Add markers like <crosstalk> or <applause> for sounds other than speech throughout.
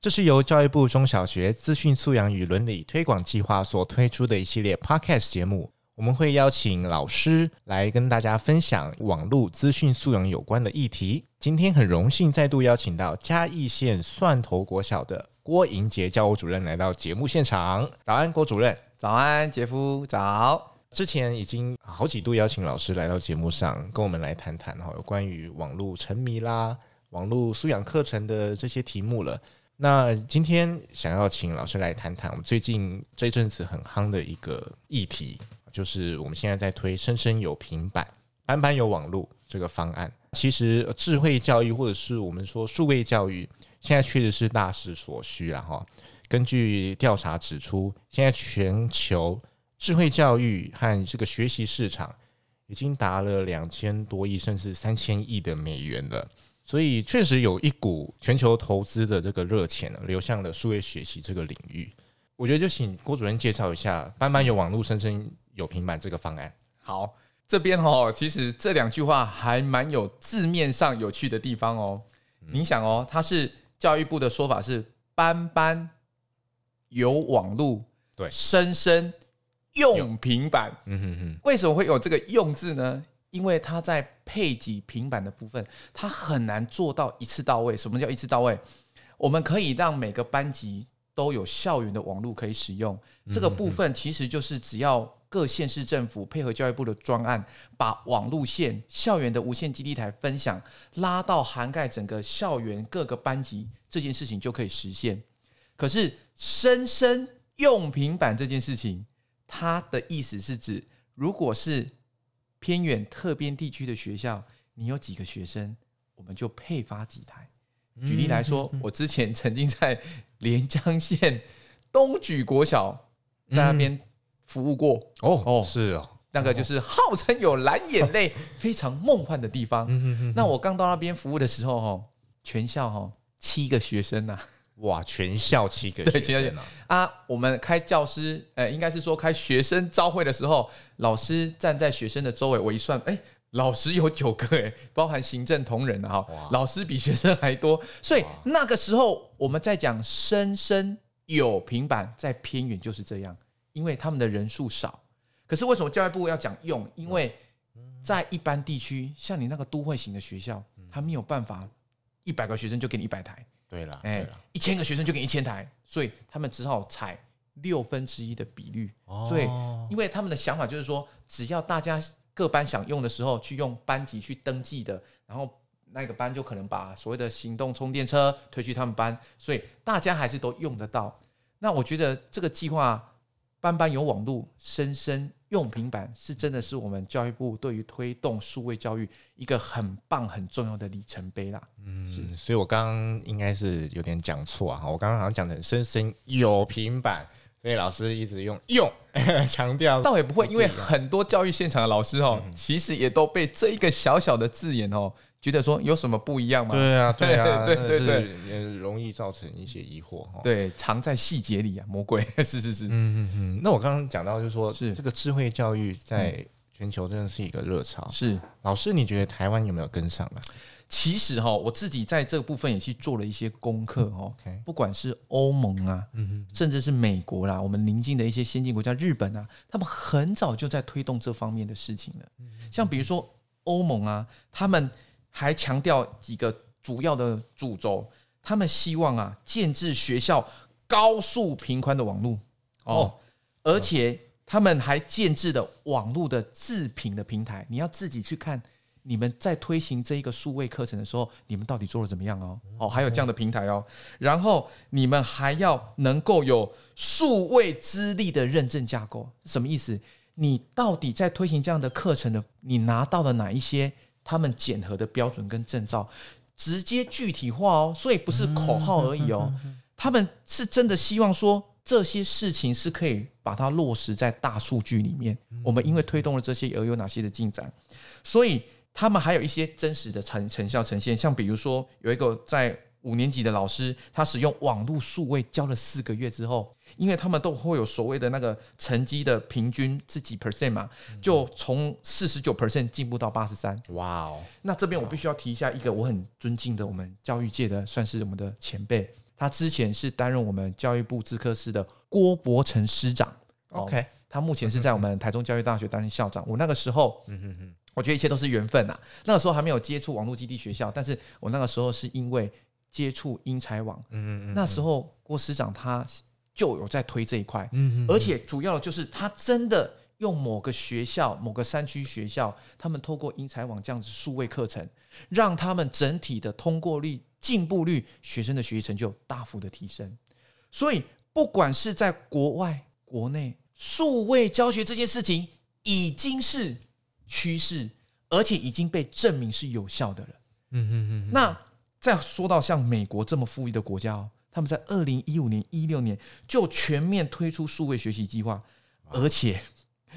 这是由教育部中小学资讯素养与伦理推广计划所推出的一系列 Podcast 节目。我们会邀请老师来跟大家分享网络资讯素养有关的议题。今天很荣幸再度邀请到嘉义县蒜头国小的郭盈洁教务主任来到节目现场。早安，郭主任。早安，杰夫。早。之前已经好几度邀请老师来到节目上，跟我们来谈谈哈，有关于网络沉迷啦、网络素养课程的这些题目了。那今天想要请老师来谈谈我们最近这阵子很夯的一个议题，就是我们现在在推“生生有平板，班班有网络”这个方案。其实智慧教育或者是我们说数位教育，现在确实是大势所趋了哈。根据调查指出，现在全球智慧教育和这个学习市场已经达了两千多亿甚至三千亿的美元了，所以确实有一股全球投资的这个热钱流向了数位学习这个领域。我觉得就请郭主任介绍一下“班班有网络，生生有平板”这个方案。好，这边哦，其实这两句话还蛮有字面上有趣的地方哦。你想哦，它是教育部的说法是“班班有网络，对，生生”。用平板，嗯哼哼，为什么会有这个“用”字呢？因为它在配给平板的部分，它很难做到一次到位。什么叫一次到位？我们可以让每个班级都有校园的网络可以使用。这个部分其实就是只要各县市政府配合教育部的专案，把网路线、校园的无线基地台分享拉到涵盖整个校园各个班级，这件事情就可以实现。可是，生生用平板这件事情。它的意思是指，如果是偏远特边地区的学校，你有几个学生，我们就配发几台。举例来说，我之前曾经在连江县东莒国小在那边服务过。哦哦，是哦，那个就是号称有蓝眼泪、非常梦幻的地方。那我刚到那边服务的时候，哈，全校哈七个学生呐。哇！全校七个学生啊！我们开教师，呃，应该是说开学生朝会的时候，老师站在学生的周围，我一算，哎，老师有九个，哎，包含行政同仁啊，哈，老师比学生还多。所以那个时候我们在讲生生有平板，在偏远就是这样，因为他们的人数少。可是为什么教育部要讲用？因为在一般地区，像你那个都会型的学校，他没有办法一百个学生就给你一百台。对了，哎，一千个学生就给一千台，所以他们只好采六分之一的比率。所以，因为他们的想法就是说，只要大家各班想用的时候，去用班级去登记的，然后那个班就可能把所谓的行动充电车推去他们班，所以大家还是都用得到。那我觉得这个计划，班班有网络，生生用平板，是真的是我们教育部对于推动数位教育一个很棒、很重要的里程碑啦。嗯，所以我刚刚应该是有点讲错啊，我刚刚好像讲成生生有平板，所以老师一直用用 <laughs> 强调，倒也不会，因为很多教育现场的老师哦，其实也都被这一个小小的字眼哦。觉得说有什么不一样吗？对啊，<laughs> 对啊，对对对，也容易造成一些疑惑哈。对，藏在细节里啊，魔鬼 <laughs> 是是是。嗯嗯嗯。那我刚刚讲到，就是说，是这个智慧教育在全球真的是一个热潮。是，老师，你觉得台湾有没有跟上呢？其实哈，我自己在这个部分也去做了一些功课哦。不管是欧盟啊，甚至是美国啦，我们邻近的一些先进国家，日本啊，他们很早就在推动这方面的事情了。像比如说欧盟啊，他们。还强调几个主要的主轴，他们希望啊建制学校高速频宽的网络。哦，而且他们还建制的网络的自评的平台，你要自己去看你们在推行这一个数位课程的时候，你们到底做的怎么样哦？哦，还有这样的平台哦，然后你们还要能够有数位资历的认证架构，什么意思？你到底在推行这样的课程的，你拿到了哪一些？他们检核的标准跟证照直接具体化哦，所以不是口号而已哦。他们是真的希望说，这些事情是可以把它落实在大数据里面。我们因为推动了这些而有哪些的进展，所以他们还有一些真实的成成效呈现。像比如说，有一个在五年级的老师，他使用网络数位教了四个月之后，因为他们都会有所谓的那个成绩的平均是几 percent 嘛，就从四十九 percent 进步到八十三。哇哦！那这边我必须要提一下一个我很尊敬的我们教育界的，算是我们的前辈。他之前是担任我们教育部资科室的郭伯成师长。OK，他目前是在我们台中教育大学担任校长。我那个时候，嗯哼哼，我觉得一切都是缘分呐。那个时候还没有接触网络基地学校，但是我那个时候是因为。接触英才网，嗯嗯，那时候郭师长他就有在推这一块，嗯，而且主要的就是他真的用某个学校、某个山区学校，他们透过英才网这样子数位课程，让他们整体的通过率、进步率、学生的学习成就大幅的提升。所以，不管是在国外、国内，数位教学这件事情已经是趋势，而且已经被证明是有效的了。嗯嗯嗯，那。再说到像美国这么富裕的国家哦，他们在二零一五年、一六年就全面推出数位学习计划，而且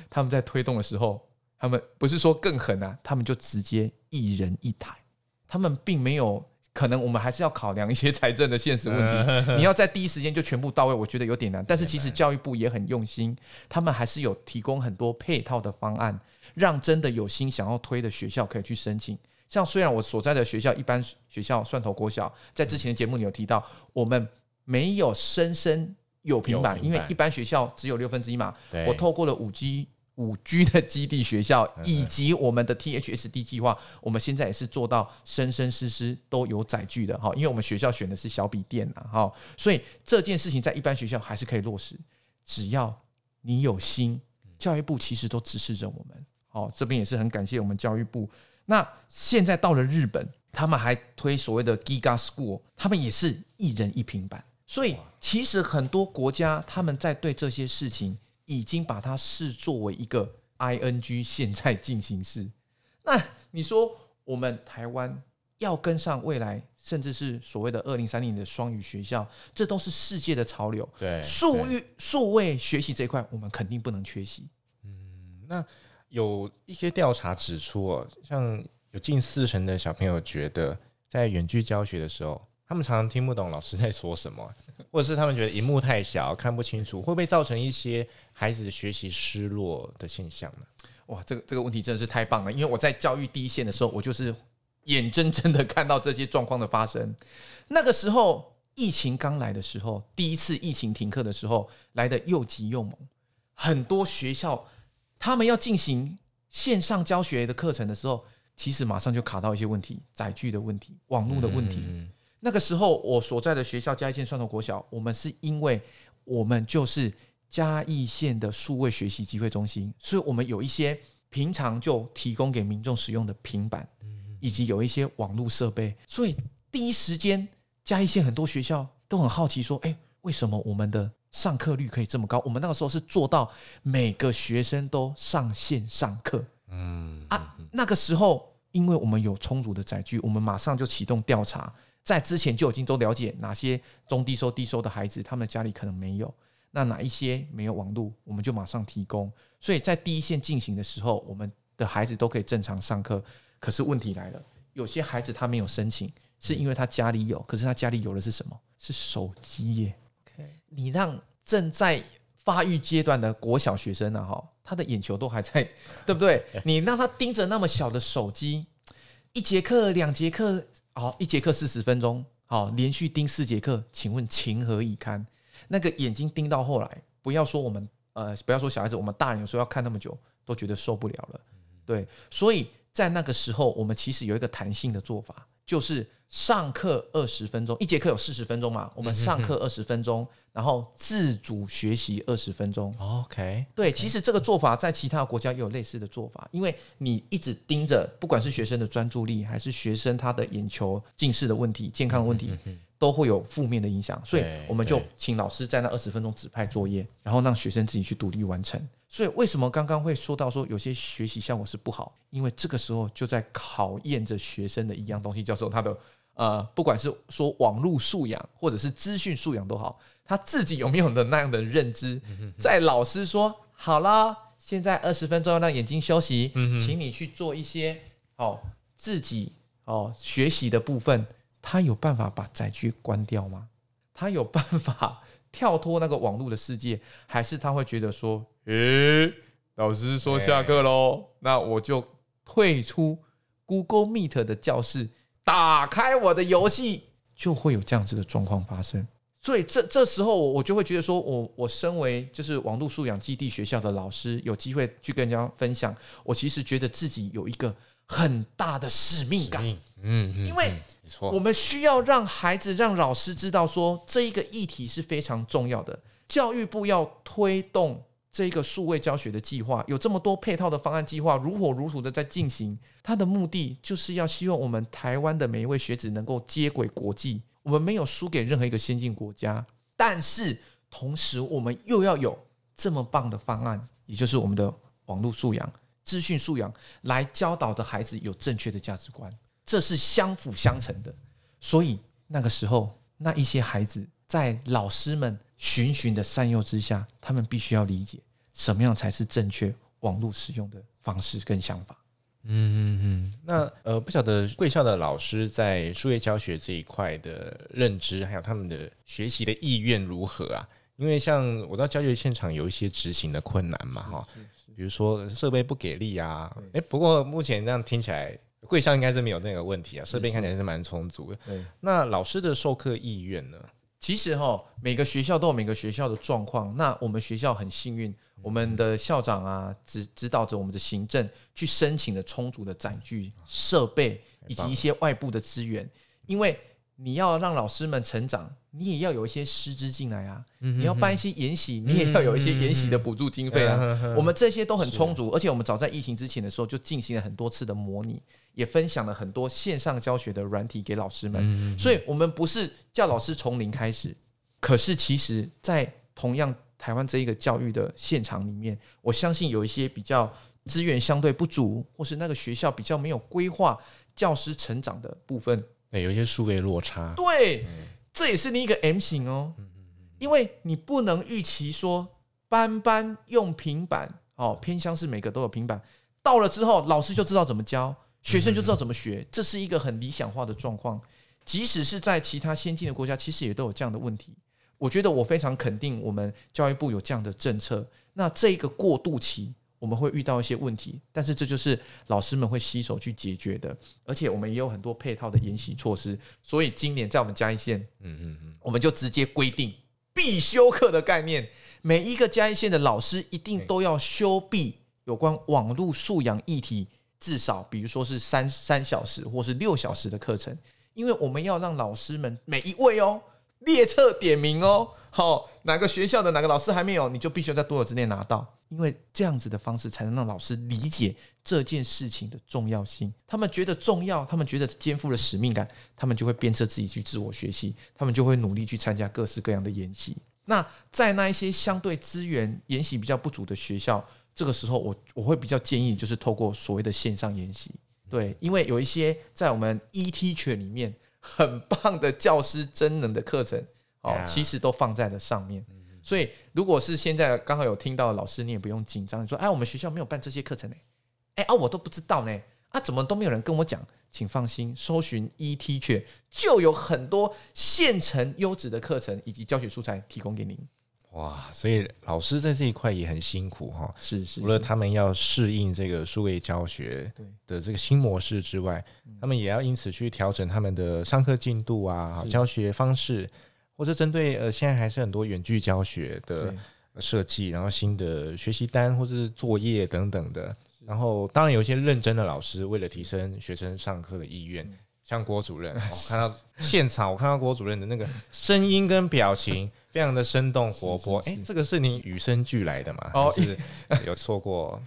他们在推动的时候，他们不是说更狠啊，他们就直接一人一台，他们并没有可能，我们还是要考量一些财政的现实问题。<laughs> 你要在第一时间就全部到位，我觉得有点难。但是其实教育部也很用心，他们还是有提供很多配套的方案，让真的有心想要推的学校可以去申请。像虽然我所在的学校一般学校蒜头国小，在之前的节目里有提到，我们没有生生有平板，因为一般学校只有六分之一嘛。我透过了五 G 五 G 的基地学校以及我们的 THSD 计划，我们现在也是做到生生世世都有载具的哈，因为我们学校选的是小笔电呐哈，所以这件事情在一般学校还是可以落实，只要你有心，教育部其实都支持着我们。好，这边也是很感谢我们教育部。那现在到了日本，他们还推所谓的 Giga School，他们也是一人一平板。所以其实很多国家他们在对这些事情已经把它视作为一个 ing 现在进行式。<laughs> 那你说我们台湾要跟上未来，甚至是所谓的二零三零的双语学校，这都是世界的潮流。对，数域数位学习这一块，我们肯定不能缺席。嗯，那。有一些调查指出，哦，像有近四成的小朋友觉得，在远距教学的时候，他们常常听不懂老师在说什么，<laughs> 或者是他们觉得荧幕太小看不清楚，会不会造成一些孩子学习失落的现象呢？哇，这个这个问题真的是太棒了，因为我在教育第一线的时候，我就是眼睁睁的看到这些状况的发生。那个时候疫情刚来的时候，第一次疫情停课的时候，来的又急又猛，很多学校。他们要进行线上教学的课程的时候，其实马上就卡到一些问题，载具的问题、网络的问题。那个时候，我所在的学校嘉义县蒜头国小，我们是因为我们就是嘉义县的数位学习机会中心，所以我们有一些平常就提供给民众使用的平板，以及有一些网络设备。所以第一时间，嘉义县很多学校都很好奇说：“哎，为什么我们的？”上课率可以这么高，我们那个时候是做到每个学生都上线上课。嗯啊，那个时候因为我们有充足的载具，我们马上就启动调查，在之前就已经都了解哪些中低收、低收的孩子，他们家里可能没有，那哪一些没有网络，我们就马上提供。所以在第一线进行的时候，我们的孩子都可以正常上课。可是问题来了，有些孩子他没有申请，是因为他家里有，可是他家里有的是什么？是手机耶。你让正在发育阶段的国小学生呢，哈，他的眼球都还在，<laughs> 对不对？你让他盯着那么小的手机，一节课、两节课，好，一节课四十分钟，好，连续盯四节课，请问情何以堪？那个眼睛盯到后来，不要说我们，呃，不要说小孩子，我们大人有时候要看那么久，都觉得受不了了。对，所以在那个时候，我们其实有一个弹性的做法，就是。上课二十分钟，一节课有四十分钟嘛？我们上课二十分钟，然后自主学习二十分钟。OK，对，其实这个做法在其他国家也有类似的做法，因为你一直盯着，不管是学生的专注力，还是学生他的眼球近视的问题、健康的问题，都会有负面的影响。所以我们就请老师在那二十分钟指派作业，然后让学生自己去独立完成。所以为什么刚刚会说到说有些学习效果是不好？因为这个时候就在考验着学生的一样东西，叫做他的。呃，不管是说网络素养或者是资讯素养都好，他自己有没有的那样的认知，在老师说好了，现在二十分钟要让眼睛休息，请你去做一些哦自己哦学习的部分，他有办法把载具关掉吗？他有办法跳脱那个网络的世界，还是他会觉得说，诶，老师说下课喽，那我就退出 Google Meet 的教室，打开我的游戏，就会有这样子的状况发生。所以这这时候，我就会觉得说，我我身为就是网络素养基地学校的老师，有机会去跟人家分享，我其实觉得自己有一个很大的使命感。嗯，因为我们需要让孩子、让老师知道说，这一个议题是非常重要的。教育部要推动这一个数位教学的计划，有这么多配套的方案计划，如火如荼的在进行。它的目的就是要希望我们台湾的每一位学子能够接轨国际。我们没有输给任何一个先进国家，但是同时我们又要有这么棒的方案，也就是我们的网络素养、资讯素养，来教导的孩子有正确的价值观，这是相辅相成的。所以那个时候，那一些孩子在老师们循循的善诱之下，他们必须要理解什么样才是正确网络使用的方式跟想法。嗯嗯嗯，那呃，不晓得贵校的老师在数学教学这一块的认知，还有他们的学习的意愿如何啊？因为像我知道教学现场有一些执行的困难嘛，哈，比如说设备不给力啊。哎，不过目前这样听起来，贵校应该是没有那个问题啊，设备看起来是蛮充足的。对，那老师的授课意愿呢？其实哈，每个学校都有每个学校的状况。那我们学校很幸运，我们的校长啊，指指导着我们的行政去申请了充足的载具、设备以及一些外部的资源，因为。你要让老师们成长，你也要有一些师资进来啊。你要办一些研习，你也要有一些研习的补助经费啊。我们这些都很充足，而且我们早在疫情之前的时候就进行了很多次的模拟，也分享了很多线上教学的软体给老师们。所以，我们不是叫老师从零开始，可是其实，在同样台湾这一个教育的现场里面，我相信有一些比较资源相对不足，或是那个学校比较没有规划教师成长的部分。对，有一些数位落差。对，这也是另一个 M 型哦。因为你不能预期说班班用平板，哦，偏向是每个都有平板，到了之后老师就知道怎么教，学生就知道怎么学，这是一个很理想化的状况。即使是在其他先进的国家，其实也都有这样的问题。我觉得我非常肯定，我们教育部有这样的政策。那这一个过渡期。我们会遇到一些问题，但是这就是老师们会携手去解决的，而且我们也有很多配套的研习措施。所以今年在我们嘉义县，嗯嗯嗯，我们就直接规定必修课的概念，每一个嘉义县的老师一定都要修毕有关网络素养议题，至少比如说是三三小时或是六小时的课程，因为我们要让老师们每一位哦列册点名哦，好，哪个学校的哪个老师还没有，你就必须在多久之内拿到。因为这样子的方式，才能让老师理解这件事情的重要性。他们觉得重要，他们觉得肩负了使命感，他们就会鞭策自己去自我学习，他们就会努力去参加各式各样的研习。那在那一些相对资源研习比较不足的学校，这个时候我我会比较建议，就是透过所谓的线上研习。对，因为有一些在我们 eTeacher 里面很棒的教师真能的课程，哦，其实都放在了上面。所以，如果是现在刚好有听到老师，你也不用紧张。你说：“哎，我们学校没有办这些课程呢，哎啊，我都不知道呢，啊，怎么都没有人跟我讲？”请放心，搜寻 eTeacher 就有很多现成优质的课程以及教学素材提供给您。哇，所以老师在这一块也很辛苦哈。是是，是，除了他们要适应这个数位教学的这个新模式之外，他们也要因此去调整他们的上课进度啊，教学方式。或者针对呃，现在还是很多远距教学的设计，然后新的学习单或者是作业等等的，然后当然有一些认真的老师，为了提升学生上课的意愿，像郭主任，我 <laughs> 看到现场，我看到郭主任的那个声音跟表情 <laughs> 非常的生动活泼，哎，这个是你与生俱来的吗？哦，是 <laughs> 有错过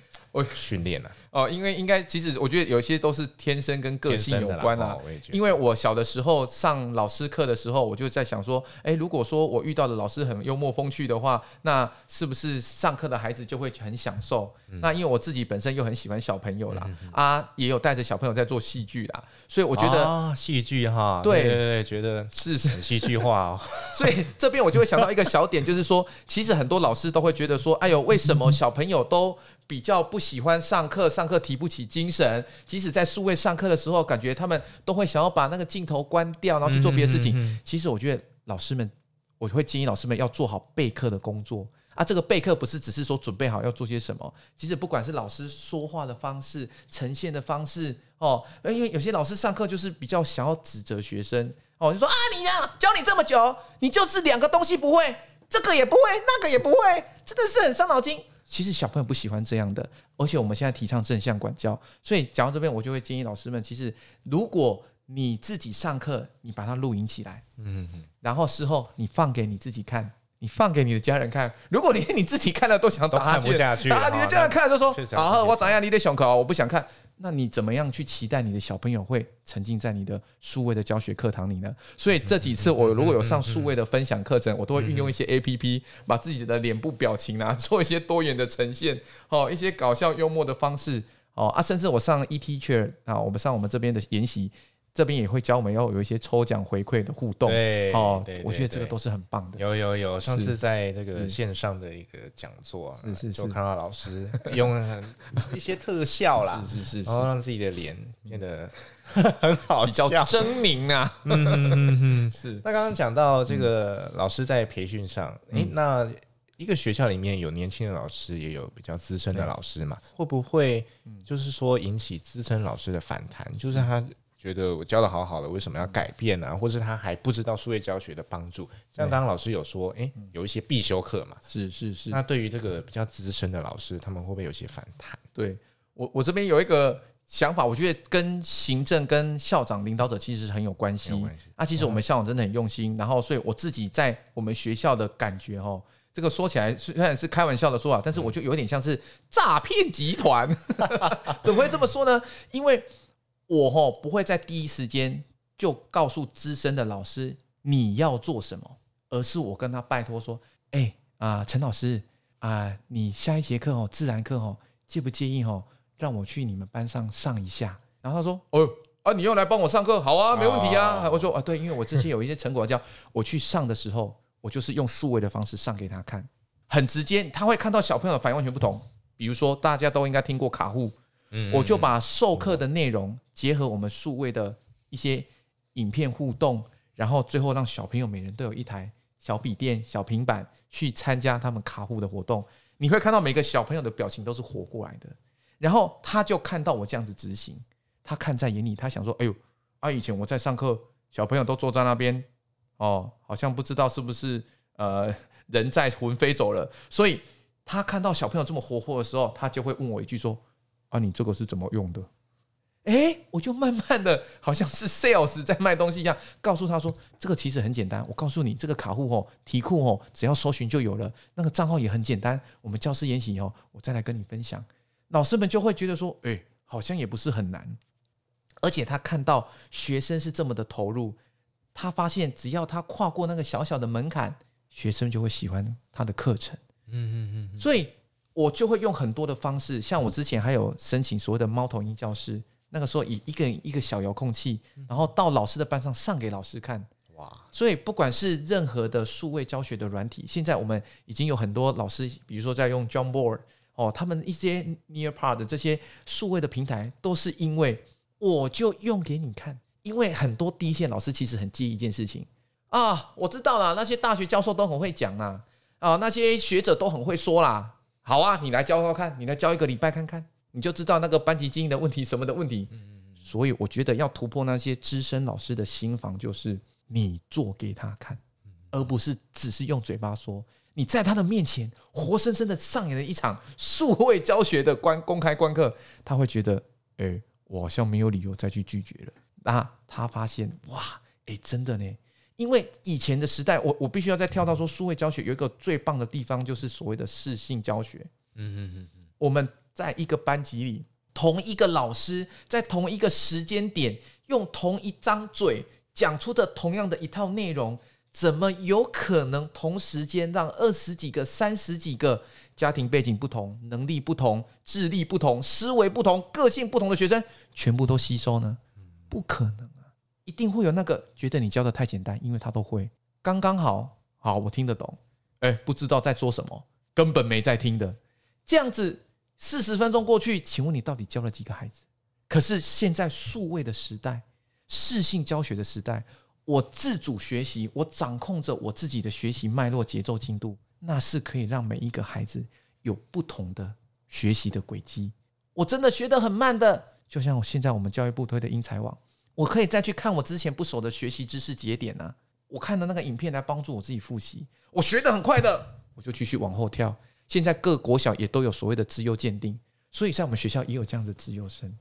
训练了哦，因为应该其实我觉得有些都是天生跟个性有关啊。因为我小的时候上老师课的时候，我就在想说，哎，如果说我遇到的老师很幽默风趣的话，那是不是上课的孩子就会很享受？那因为我自己本身又很喜欢小朋友啦，啊，也有带着小朋友在做戏剧啦，所以我觉得戏剧哈，对。对对，觉得是。很戏剧化哦。<laughs> 所以这边我就会想到一个小点，就是说，其实很多老师都会觉得说，哎呦，为什么小朋友都比较不喜欢上课，上课提不起精神。即使在数位上课的时候，感觉他们都会想要把那个镜头关掉，然后去做别的事情。其实我觉得老师们，我会建议老师们要做好备课的工作啊。这个备课不是只是说准备好要做些什么，其实不管是老师说话的方式、呈现的方式哦，因为有些老师上课就是比较想要指责学生哦，就说啊，你呀，教你这么久，你就是两个东西不会，这个也不会，那个也不会，真的是很伤脑筋。其实小朋友不喜欢这样的，而且我们现在提倡正向管教，所以讲到这边，我就会建议老师们，其实如果你自己上课，你把它录影起来，嗯，然后事后你放给你自己看，你放给你的家人看。如果连你自己看了都想打哈欠，啊，你的家人看了就说啊，我怎样，你得胸口，我不想看。那你怎么样去期待你的小朋友会沉浸在你的数位的教学课堂里呢？所以这几次我如果有上数位的分享课程，我都会运用一些 APP，把自己的脸部表情啊做一些多元的呈现，哦，一些搞笑幽默的方式，哦啊，甚至我上 eTeacher 啊，我们上我们这边的研习。这边也会教我们要有一些抽奖回馈的互动，对哦，我觉得这个都是很棒的。有有有，上次在这个线上的一个讲座，是是，就看到老师用一些特效啦，<laughs> 是是是，然后让自己的脸变得很好，比较狰狞啊。嗯嗯嗯，是。那刚刚讲到这个老师在培训上，诶，那一个学校里面有年轻的老师，也有比较资深的老师嘛？会不会就是说引起资深老师的反弹？就是他。觉得我教的好好的，为什么要改变呢？或是他还不知道数位教学的帮助？像刚刚老师有说，诶，有一些必修课嘛，是是是。那对于这个比较资深的老师，他们会不会有些反弹？对我，我这边有一个想法，我觉得跟行政、跟校长、领导者其实是很有关系。那其实我们校长真的很用心，然后所以我自己在我们学校的感觉，哦，这个说起来虽然是开玩笑的说法，但是我就有点像是诈骗集团。<laughs> 怎么会这么说呢？因为我吼不会在第一时间就告诉资深的老师你要做什么，而是我跟他拜托说：“哎啊，陈老师啊，你下一节课哦，自然课哦，介不介意哦，让我去你们班上上一下？”然后他说：“哦啊，你要来帮我上课，好啊，没问题啊。”我说：“啊，对，因为我之前有一些成果叫我去上的时候，我就是用数位的方式上给他看，很直接，他会看到小朋友的反应完全不同。比如说，大家都应该听过卡户。”我就把授课的内容结合我们数位的一些影片互动，然后最后让小朋友每人都有一台小笔电、小平板去参加他们卡户的活动。你会看到每个小朋友的表情都是活过来的，然后他就看到我这样子执行，他看在眼里，他想说：“哎呦，啊，以前我在上课，小朋友都坐在那边，哦，好像不知道是不是呃人在魂飞走了。”所以他看到小朋友这么活泼的时候，他就会问我一句说。啊，你这个是怎么用的？诶，我就慢慢的，好像是 sales 在卖东西一样，告诉他说，这个其实很简单。我告诉你，这个卡户哦，题库哦，只要搜寻就有了。那个账号也很简单。我们教师研习以后，我再来跟你分享。老师们就会觉得说，诶，好像也不是很难。而且他看到学生是这么的投入，他发现只要他跨过那个小小的门槛，学生就会喜欢他的课程。嗯嗯嗯，所以。我就会用很多的方式，像我之前还有申请所谓的猫头鹰教室，那个时候以一个一个小遥控器，然后到老师的班上上给老师看。哇！所以不管是任何的数位教学的软体，现在我们已经有很多老师，比如说在用 Jamboard 哦，他们一些 Nearpod 的这些数位的平台，都是因为我就用给你看。因为很多第一线老师其实很介意一件事情啊，我知道了，那些大学教授都很会讲啦，啊，那些学者都很会说啦。好啊，你来教教看，你来教一个礼拜看看，你就知道那个班级经营的问题什么的问题。所以我觉得要突破那些资深老师的心防，就是你做给他看，而不是只是用嘴巴说。你在他的面前活生生的上演了一场数位教学的观公开观课，他会觉得，哎，我好像没有理由再去拒绝了。那他发现，哇，哎，真的呢。因为以前的时代，我我必须要再跳到说，数位教学有一个最棒的地方，就是所谓的视性教学。嗯嗯嗯，我们在一个班级里同一个老师在同一个时间点用同一张嘴讲出的同样的一套内容，怎么有可能同时间让二十几个、三十几个家庭背景不同、能力不同、智力不同、思维不同、个性不同的学生全部都吸收呢？不可能啊！一定会有那个觉得你教的太简单，因为他都会刚刚好，好我听得懂，哎，不知道在说什么，根本没在听的，这样子。四十分钟过去，请问你到底教了几个孩子？可是现在数位的时代，视性教学的时代，我自主学习，我掌控着我自己的学习脉络、节奏、进度，那是可以让每一个孩子有不同的学习的轨迹。我真的学得很慢的，就像我现在我们教育部推的英才网，我可以再去看我之前不熟的学习知识节点啊，我看的那个影片来帮助我自己复习。我学的很快的，我就继续往后跳。现在各国小也都有所谓的资优鉴定，所以在我们学校也有这样的资优生。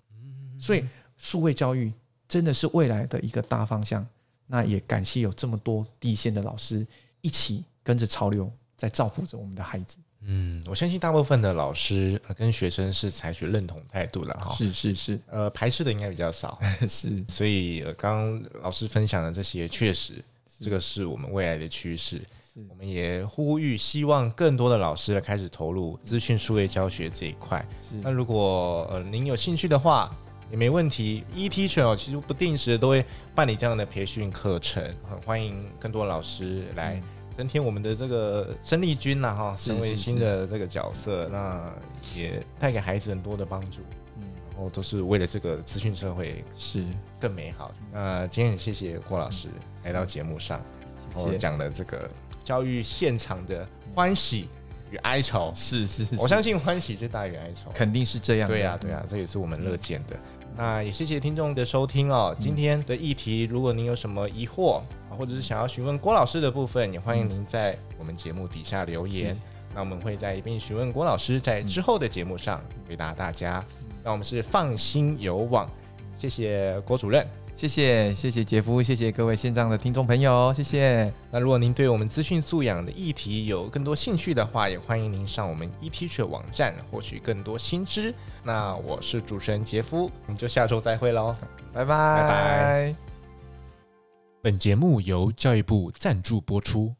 所以数位教育真的是未来的一个大方向。那也感谢有这么多第一线的老师一起跟着潮流，在造福着我们的孩子。嗯，我相信大部分的老师跟学生是采取认同态度的哈。是是是，呃，排斥的应该比较少。<laughs> 是，所以刚刚老师分享的这些，确实这个是我们未来的趋势。我们也呼吁，希望更多的老师来开始投入资讯数位教学这一块。那如果呃您有兴趣的话，也没问题。eTeacher 哦，其实不定时都会办理这样的培训课程，很欢迎更多老师来增添我们的这个生力军呐哈，成为新的这个角色，那也带给孩子很多的帮助。嗯，然后都是为了这个资讯社会是更美好。那今天很谢谢郭老师来到节目上，然后讲的这个。教育现场的欢喜与哀愁，是是，是，我相信欢喜是大于哀愁，肯定是这样的。对呀，对呀，这也是我们乐见的。那也谢谢听众的收听哦。今天的议题，如果您有什么疑惑，或者是想要询问郭老师的部分，也欢迎您在我们节目底下留言。那我们会在一边询问郭老师，在之后的节目上回答大家。那我们是放心有网，谢谢郭主任。谢谢谢谢杰夫，谢谢各位线上的听众朋友，谢谢。那如果您对我们资讯素养的议题有更多兴趣的话，也欢迎您上我们 eTeacher 网站获取更多新知。那我是主持人杰夫，我们就下周再会喽，拜拜拜拜。本节目由教育部赞助播出。